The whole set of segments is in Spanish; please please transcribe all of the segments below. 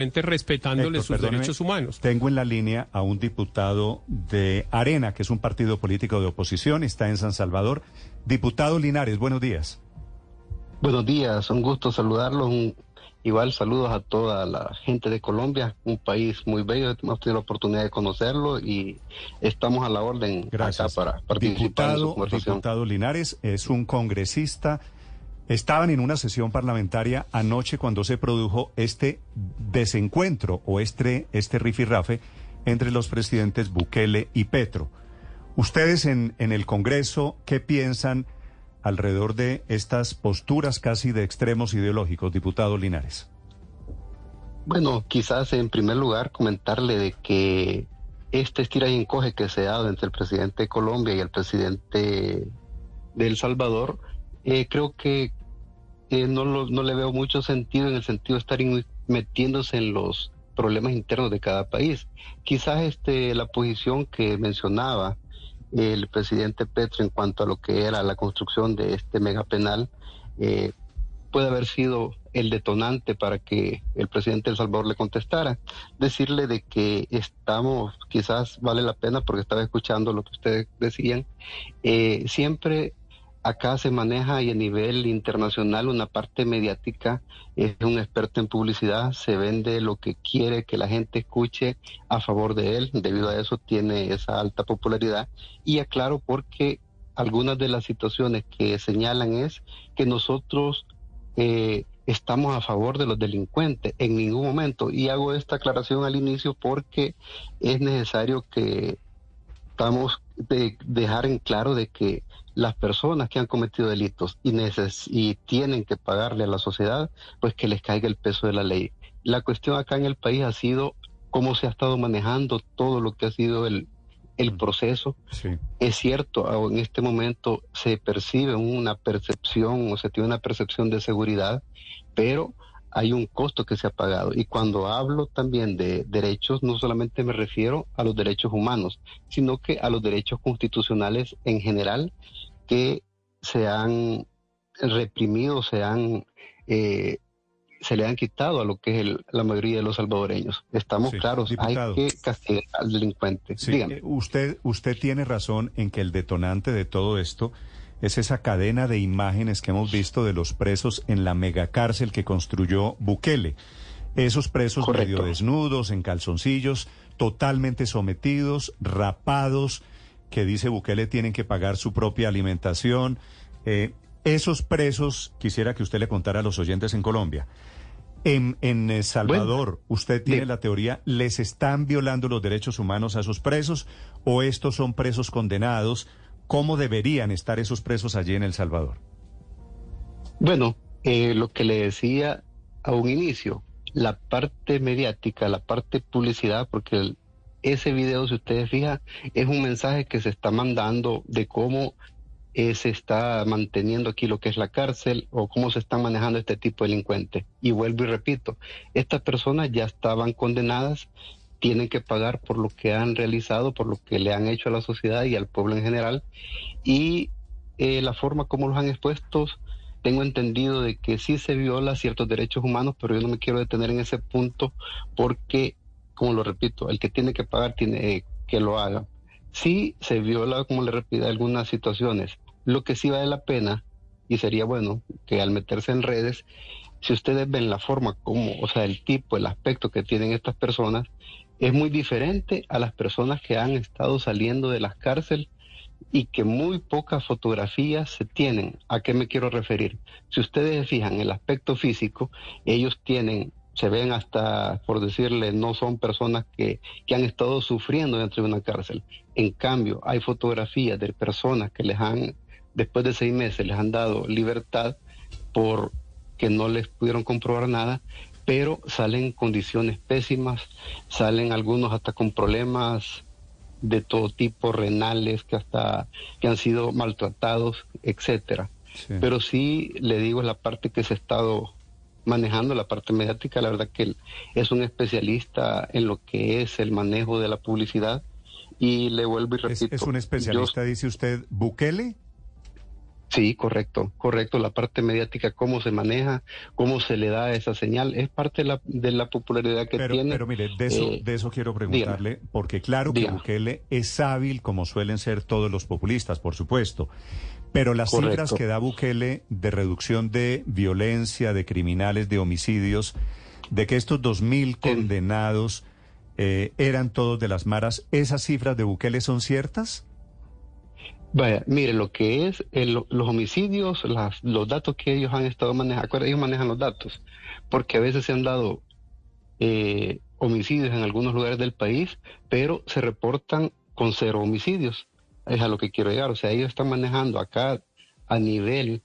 Respetándole Héctor, sus derechos humanos. Tengo en la línea a un diputado de Arena, que es un partido político de oposición, está en San Salvador. Diputado Linares, buenos días. Buenos días, un gusto saludarlos. Un, igual saludos a toda la gente de Colombia, un país muy bello. Hemos tenido la oportunidad de conocerlo y estamos a la orden Gracias. acá para participar en su Diputado, conversación. diputado Linares es un congresista. Estaban en una sesión parlamentaria anoche cuando se produjo este desencuentro o este, este rifirrafe entre los presidentes Bukele y Petro. Ustedes en, en el Congreso, ¿qué piensan alrededor de estas posturas casi de extremos ideológicos, diputado Linares? Bueno, quizás en primer lugar comentarle de que este estira y encoge que se ha dado entre el presidente de Colombia y el presidente de El Salvador, eh, creo que eh, no, no le veo mucho sentido en el sentido de estar metiéndose en los problemas internos de cada país. Quizás este, la posición que mencionaba el presidente Petro en cuanto a lo que era la construcción de este megapenal eh, puede haber sido el detonante para que el presidente de El Salvador le contestara. Decirle de que estamos, quizás vale la pena porque estaba escuchando lo que ustedes decían, eh, siempre acá se maneja y a nivel internacional una parte mediática, es un experto en publicidad, se vende lo que quiere que la gente escuche a favor de él, debido a eso tiene esa alta popularidad y aclaro porque algunas de las situaciones que señalan es que nosotros eh, estamos a favor de los delincuentes en ningún momento. Y hago esta aclaración al inicio porque es necesario que estamos de dejar en claro de que las personas que han cometido delitos y, neces y tienen que pagarle a la sociedad, pues que les caiga el peso de la ley. La cuestión acá en el país ha sido cómo se ha estado manejando todo lo que ha sido el, el proceso Sí. es cierto, en este momento se percibe una percepción o se tiene una percepción de seguridad, pero hay un costo que se ha pagado. Y cuando hablo también de derechos, no solamente me refiero a los derechos humanos, sino que a los derechos constitucionales en general que se han reprimido, se han... eh, se le han quitado a lo que es el- la mayoría de los salvadoreños. Estamos Sí, claros, diputado. hay que castigar al delincuente. Sí, eh, usted, usted tiene razón en que el detonante de todo esto es esa cadena de imágenes que hemos visto de los presos en la megacárcel que construyó Bukele. Esos presos Correcto. medio desnudos, en calzoncillos, totalmente sometidos, rapados, que dice Bukele tienen que pagar su propia alimentación. Eh, esos presos, quisiera que usted le contara a los oyentes en Colombia. En, en eh, Salvador, ¿usted tiene la teoría, les están violando los derechos humanos a esos presos o estos son presos condenados? ¿Cómo deberían estar esos presos allí en El Salvador? Bueno, eh, lo que le decía a un inicio, la parte mediática, la parte publicidad, porque ese video, si ustedes fijan, es un mensaje que se está mandando de cómo eh, se está manteniendo aquí lo que es la cárcel o cómo se están manejando este tipo de delincuentes. Y vuelvo y repito, estas personas ya estaban condenadas, tienen que pagar por lo que han realizado, por lo que le han hecho a la sociedad y al pueblo en general. Y eh, la forma como los han expuesto, tengo entendido de que sí se viola ciertos derechos humanos, pero yo no me quiero detener en ese punto porque, como lo repito, el que tiene que pagar tiene que lo haga. Sí se viola, como le repito, algunas situaciones. Lo que sí vale la pena, y sería bueno que al meterse en redes, si ustedes ven la forma como, o sea, el tipo, el aspecto que tienen estas personas, es muy diferente a las personas que han estado saliendo de las cárceles y que muy pocas fotografías se tienen. ¿A qué me quiero referir? Si ustedes se fijan el aspecto físico, ellos tienen, se ven hasta, por decirle, no son personas que, que han estado sufriendo dentro de una cárcel. En cambio, hay fotografías de personas que les han, después de seis meses, les han dado libertad por que no les pudieron comprobar nada, pero salen en condiciones pésimas, salen algunos hasta con problemas de todo tipo, renales, que hasta que han sido maltratados, etcétera. Pero sí le digo la parte que se ha estado manejando, la parte mediática, la verdad que él es un especialista en lo que es el manejo de la publicidad y le vuelvo y repito. ¿Es, un especialista, dice usted, Bukele? Sí, correcto, correcto. La parte mediática, cómo se maneja, cómo se le da esa señal, es parte de la, de la popularidad que tiene. Pero mire, de eso, eh, de eso quiero preguntarle, porque claro que Bukele es hábil, como suelen ser todos los populistas, por supuesto. Pero las cifras que da Bukele de reducción de violencia, de criminales, de homicidios, de que estos 2.000 condenados eh, eran todos de las maras, ¿esas cifras de Bukele son ciertas? Vaya, mire, lo que es los homicidios, los datos que ellos han estado manejando, ellos manejan los datos, porque a veces se han dado eh, homicidios en algunos lugares del país, pero se reportan con cero homicidios. Es a lo que quiero llegar. O sea, ellos están manejando acá a nivel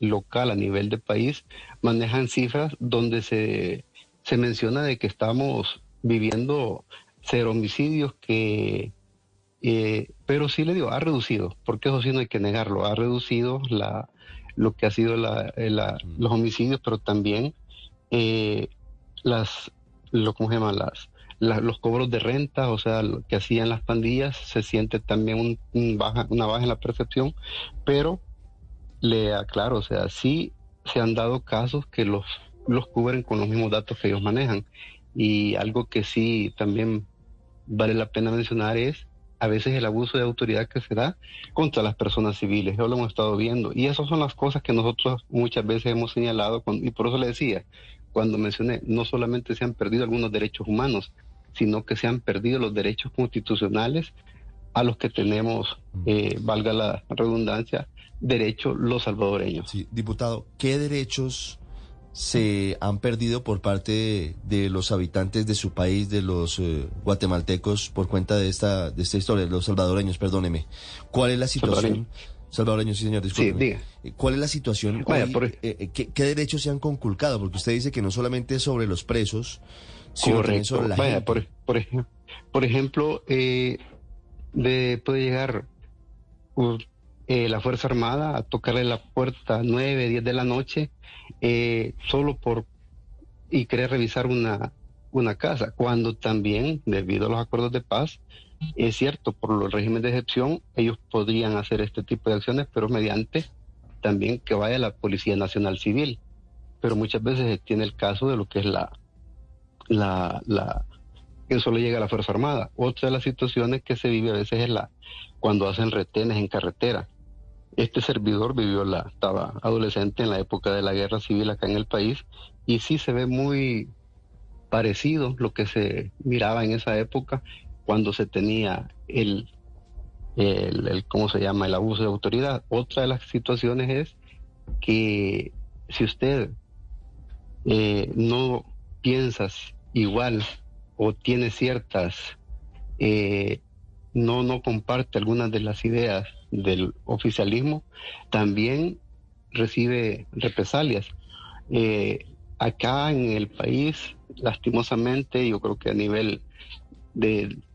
local, a nivel de país, manejan cifras donde se, se menciona de que estamos viviendo cero homicidios que eh, pero sí le digo, ha reducido, porque eso sí no hay que negarlo, ha reducido la, lo que ha sido la, eh, los homicidios, pero también eh, las, lo, ¿cómo se llama? Las, los cobros de renta, o sea, lo que hacían las pandillas, se siente también un, baja, una baja en la percepción, pero le aclaro, o sea, sí se han dado casos que los, los cubren con los mismos datos que ellos manejan. Y algo que sí también vale la pena mencionar es a veces el abuso de autoridad que se da contra las personas civiles. Eso lo hemos estado viendo. Y esas son las cosas que nosotros muchas veces hemos señalado. y por eso le decía, cuando mencioné, no solamente se han perdido algunos derechos humanos, sino que se han perdido los derechos constitucionales a los que tenemos, eh, valga la redundancia, derechos los salvadoreños. Sí, diputado, ¿qué derechos se han perdido por parte de, los habitantes de su país, de los eh, guatemaltecos, por cuenta de esta, de esta historia, los salvadoreños, perdóneme. ¿Cuál es la situación? Salvadoreños, sí, señor, disculpe. Eh, ¿Cuál es la situación eh, ¿qué, derechos se han conculcado? Porque usted dice que no solamente es sobre los presos, sino también sobre la gente. Por, por, ejemplo, de, puede llegar la Fuerza Armada a tocarle la puerta 9, 10 de la noche eh, solo por y querer revisar una, una casa, cuando también, debido a los acuerdos de paz, es cierto, por los regímenes de excepción, ellos podrían hacer este tipo de acciones, pero mediante también que vaya la Policía Nacional Civil. Pero muchas veces tiene el caso de lo que es la, la, la, que solo llega a la Fuerza Armada. Otra de las situaciones que se vive a veces es la, cuando hacen retenes en carretera este servidor vivió la, estaba adolescente en la época de la guerra civil acá en el país y sí se ve muy parecido lo que se miraba en esa época cuando se tenía el, el, ¿cómo se llama? El abuso de autoridad. Otra de las situaciones es que si usted eh, no piensas igual o tiene ciertas, eh, no, no comparte algunas de las ideas del oficialismo también recibe represalias. Eh, acá en el país, lastimosamente, yo creo que a nivel de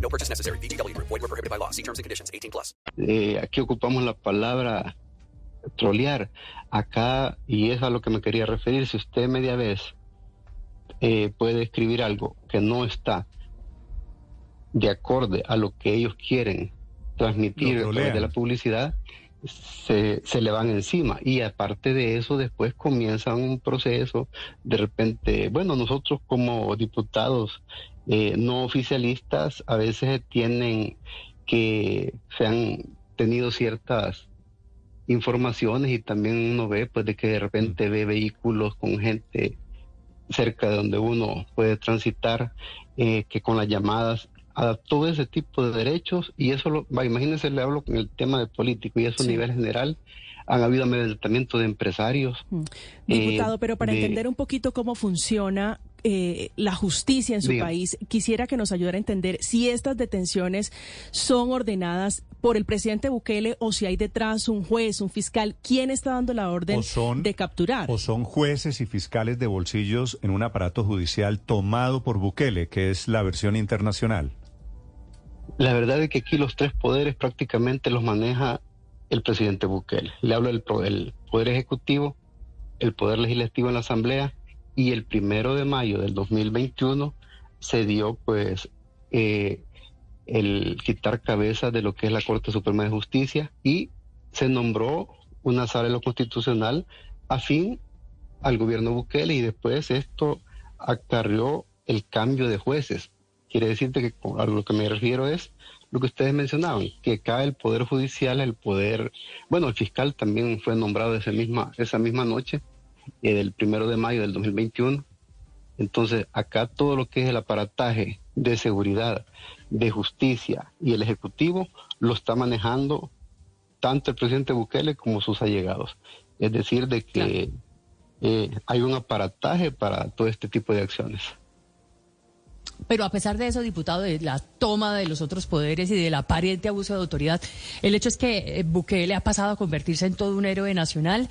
No purchase necessary. BGW. Void were prohibited by law. See terms and conditions. 18 plus. Eh, aquí ocupamos la palabra trolear. Acá, y es a lo que me quería referir, si usted media vez eh, puede escribir algo que no está de acorde a lo que ellos quieren transmitir a través de la publicidad, se, se, le van encima. Y aparte de eso, después comienza un proceso, de repente, bueno, nosotros como diputados eh, no oficialistas a veces tienen que se han tenido ciertas informaciones y también uno ve pues de que de repente ve vehículos con gente cerca de donde uno puede transitar, eh, que con las llamadas adaptó ese tipo de derechos y eso lo, va, imagínense, le hablo con el tema de político y eso a nivel general. Han habido amedrentamiento de empresarios. Mm. Diputado, pero para entender un poquito cómo funciona eh, la justicia en su país, quisiera que nos ayudara a entender si estas detenciones son ordenadas por el presidente Bukele o si hay detrás un juez, un fiscal. ¿Quién está dando la orden de capturar? O son jueces y fiscales de bolsillos en un aparato judicial tomado por Bukele, que es la versión internacional. La verdad es que aquí los tres poderes prácticamente los maneja el presidente Bukele. Le hablo del Poder Ejecutivo, el Poder Legislativo en la Asamblea y el primero de mayo del 2021 se dio pues eh, el quitar cabeza de lo que es la Corte Suprema de Justicia y se nombró una sala de lo constitucional afín al gobierno Bukele y después esto acarrió el cambio de jueces. Quiere decirte que a lo que me refiero es lo que ustedes mencionaban, que cae el Poder Judicial, el Poder, bueno, el fiscal también fue nombrado esa misma, esa misma noche, eh, del primero de mayo del 2021. Entonces, acá todo lo que es el aparataje de seguridad, de justicia y el Ejecutivo lo está manejando tanto el presidente Bukele como sus allegados. Es decir, de que eh, hay un aparataje para todo este tipo de acciones. Pero a pesar de eso, diputado, de la toma de los otros poderes y del aparente abuso de autoridad, el hecho es que eh, Bukele ha pasado a convertirse en todo un héroe nacional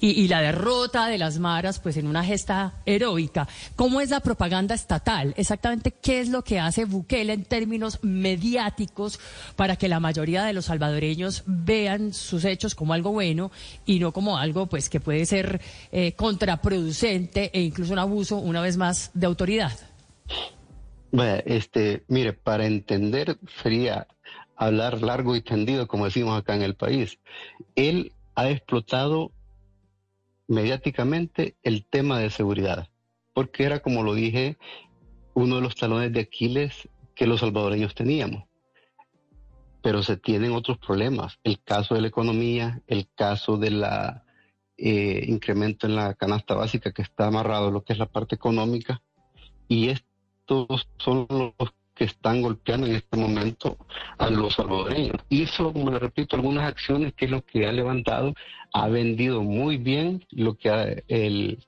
y, la derrota de las maras, pues en una gesta heroica. ¿Cómo es la propaganda estatal? Exactamente, ¿qué es lo que hace Bukele en términos mediáticos para que la mayoría de los salvadoreños vean sus hechos como algo bueno y no como algo, pues, que puede ser eh, contraproducente e incluso un abuso, una vez más, de autoridad? Bueno, este, mire, para entender sería hablar largo y tendido, como decimos acá en el país. Él ha explotado mediáticamente el tema de seguridad, porque era, como lo dije, uno de los talones de Aquiles que los salvadoreños teníamos. Pero se tienen otros problemas, el caso de la economía, el caso de la eh, incremento en la canasta básica que está amarrado a lo que es la parte económica, y son los que están golpeando en este momento a los salvadoreños. Hizo, como le repito, algunas acciones que es lo que ha levantado, ha vendido muy bien lo que el,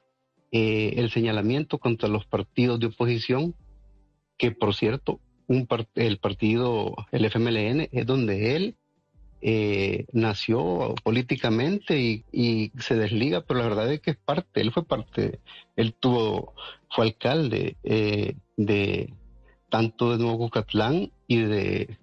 eh, el señalamiento contra los partidos de oposición, que por cierto, un el partido, el FMLN, es donde él eh, nació políticamente y, se desliga, pero la verdad es que es parte, él fue parte, él tuvo, fue alcalde eh, de tanto de Nuevo Cucatlán y de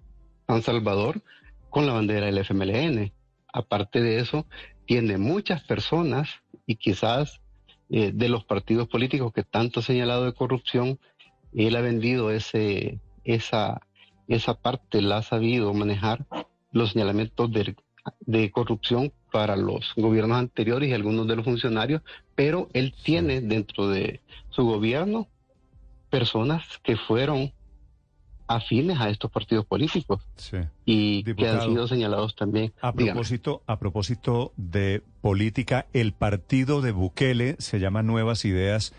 San Salvador con la bandera del FMLN. Aparte de eso, tiene muchas personas y quizás eh, de los partidos políticos que tanto ha señalado de corrupción, él ha vendido ese, esa, esa parte, la ha sabido manejar los señalamientos de, corrupción para los gobiernos anteriores y algunos de los funcionarios, pero él tiene dentro de su gobierno personas que fueron afines a estos partidos políticos y que han sido señalados también. A propósito, a propósito de política, el partido de Bukele se llama Nuevas Ideas.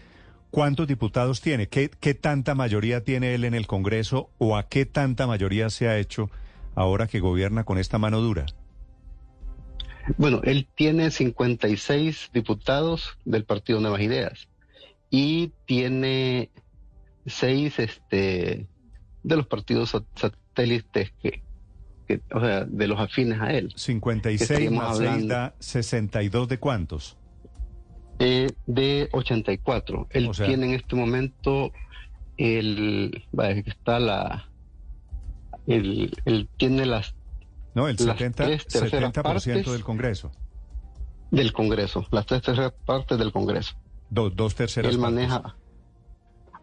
¿Cuántos diputados tiene? ¿Qué, ¿Qué tanta mayoría tiene él en el Congreso o a qué tanta mayoría se ha hecho ahora que gobierna con esta mano dura? Bueno, él tiene 56 diputados del Partido Nuevas Ideas y tiene seis este, de los partidos satélites que, o sea, de los afines a él. 56 más 6 da 62 de cuántos? Eh, de 84. Él tiene en este momento el, está la, él, tiene las... No, el 70, 70% del Congreso. Del Congreso, las tres terceras partes del Congreso. dos terceras Él maneja...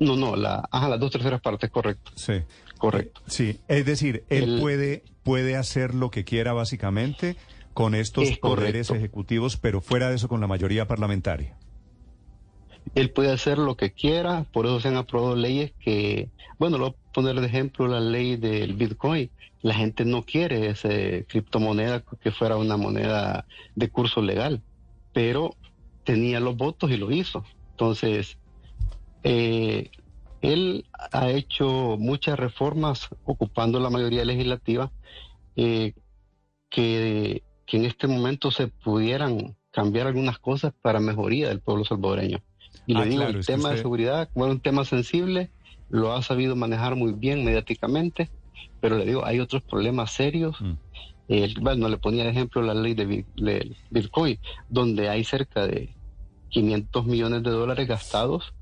No, no, la, ajá, las dos terceras partes, correcto. Sí. Correcto. Sí, es decir, él puede, puede hacer lo que quiera básicamente con estos poderes ejecutivos, pero fuera de eso con la mayoría parlamentaria. Él puede hacer lo que quiera, por eso se han aprobado leyes que, bueno, lo voy a poner de ejemplo la ley del Bitcoin. La gente no quiere esa criptomoneda que fuera una moneda de curso legal, pero tenía los votos y lo hizo. Entonces, eh, él ha hecho muchas reformas ocupando la mayoría legislativa eh, que, que en este momento se pudieran cambiar algunas cosas para mejoría del pueblo salvadoreño. Y le Ah, digo, claro, el tema de seguridad, como es un tema sensible, lo ha sabido manejar muy bien mediáticamente, pero le digo, hay otros problemas serios. Mm. Eh, bueno, le ponía de ejemplo la ley de le- Bitcoin, donde hay cerca de 500 millones de dólares gastados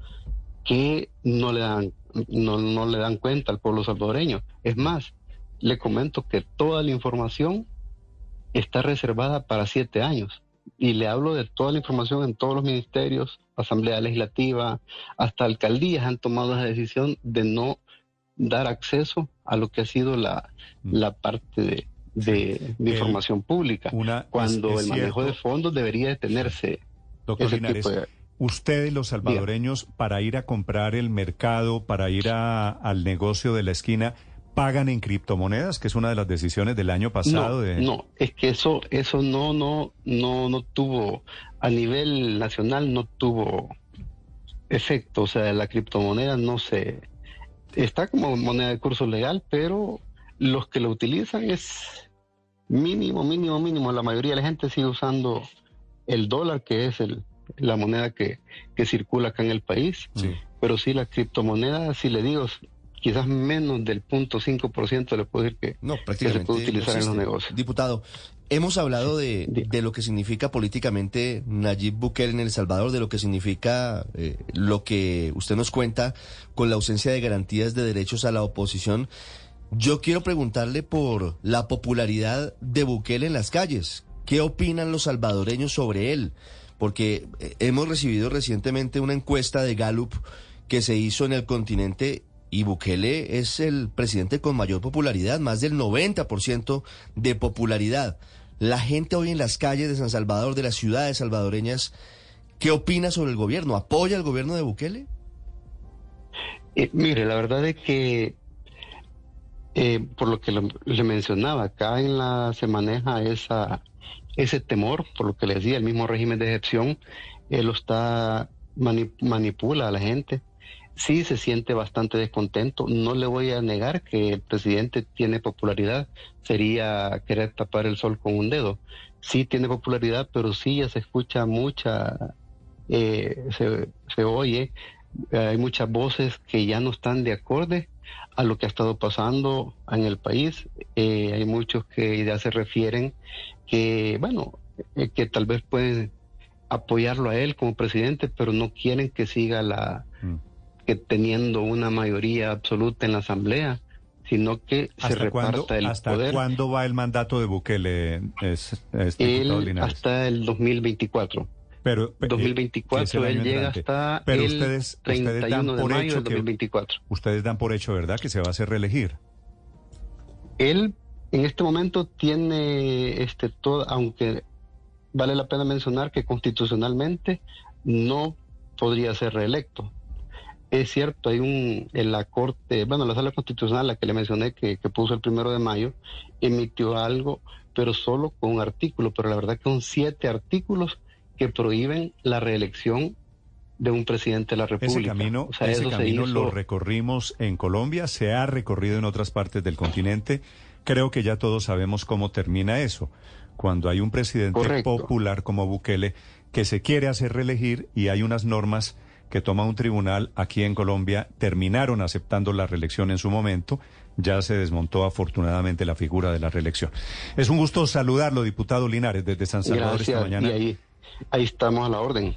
que no le dan no, no le dan cuenta al pueblo salvadoreño. Es más, le comento que toda la información está reservada para siete años. Y le hablo de toda la información en todos los ministerios, Asamblea Legislativa, hasta alcaldías han tomado esa decisión de no dar acceso a lo que ha sido la, la parte de, de- de El- información pública, una- cuando es- es el manejo de fondos debería de tenerse Doctor ese Linares, tipo de... ustedes los salvadoreños para ir a comprar el mercado, para ir a- al negocio de la esquina, pagan en criptomonedas, que es una de las decisiones del año pasado. no, de... no, es que eso, eso no, no, no, no tuvo, a nivel nacional no tuvo efecto, o sea, la criptomoneda no se, está como moneda de curso legal, pero los que lo utilizan es mínimo, mínimo, mínimo, la mayoría de la gente sigue usando el dólar, que es el, la moneda que, que circula acá en el país, Sí. pero sí la criptomoneda, si le digo, quizás menos del punto 5% le puedo decir que, No, que se puede no utilizar en los negocios. Diputado, hemos hablado de, de lo que significa políticamente Nayib Bukele en El Salvador, de lo que significa eh, lo que usted nos cuenta con la ausencia de garantías de derechos a la oposición. Yo quiero preguntarle por la popularidad de Bukele en las calles. ¿Qué opinan los salvadoreños sobre él? Porque eh, hemos recibido recientemente una encuesta de Gallup que se hizo en el continente y Bukele es el presidente con mayor popularidad, más del 90% de popularidad. La gente hoy en las calles de San Salvador, de las ciudades salvadoreñas, ¿qué opina sobre el gobierno? ¿Apoya el gobierno de Bukele? Eh, mire, la verdad es que, eh, por lo que le mencionaba, acá en la se maneja esa, ese temor, por lo que le decía, el mismo régimen de excepción, él lo está, mani- manipula a la gente. Sí se siente bastante descontento. No le voy a negar que el presidente tiene popularidad. Sería querer tapar el sol con un dedo. Sí tiene popularidad, pero sí ya se escucha mucha, eh, se, se oye eh, hay muchas voces que ya no están de acorde a lo que ha estado pasando en el país. Eh, hay muchos que ya se refieren que, bueno, eh, que tal vez pueden apoyarlo a él como presidente, pero no quieren que siga la. Que teniendo una mayoría absoluta en la asamblea, sino que se ¿Hasta cuándo, reparta el hasta poder. cuándo va el mandato de Bukele, es, es diputado Él hasta el 2024. Pero, eh, que es 2024, el él llega hasta Pero el ustedes, ustedes 31 dan de por mayo hecho del que 2024. ustedes dan por hecho, ¿verdad? Que se va a hacer reelegir. Él en este momento tiene este todo, aunque vale la pena mencionar que constitucionalmente no podría ser reelecto. Es cierto, hay un, en la Corte, bueno, la Sala Constitucional, la que le mencioné, que, que puso el primero de mayo, emitió algo, pero solo con un artículo, pero la verdad que son siete artículos que prohíben la reelección de un presidente de la República. Ese camino, O sea, ese eso se camino lo hizo- recorrimos en Colombia, se ha recorrido en otras partes del continente. Creo que ya todos sabemos cómo termina eso. Cuando hay un presidente Correcto. popular como Bukele que se quiere hacer reelegir y hay unas normas que toma un tribunal aquí en Colombia, terminaron aceptando la reelección en su momento. Ya se desmontó afortunadamente la figura de la reelección. Es un gusto saludarlo, diputado Linares, desde San Salvador esta mañana. y ahí, ahí estamos a la orden.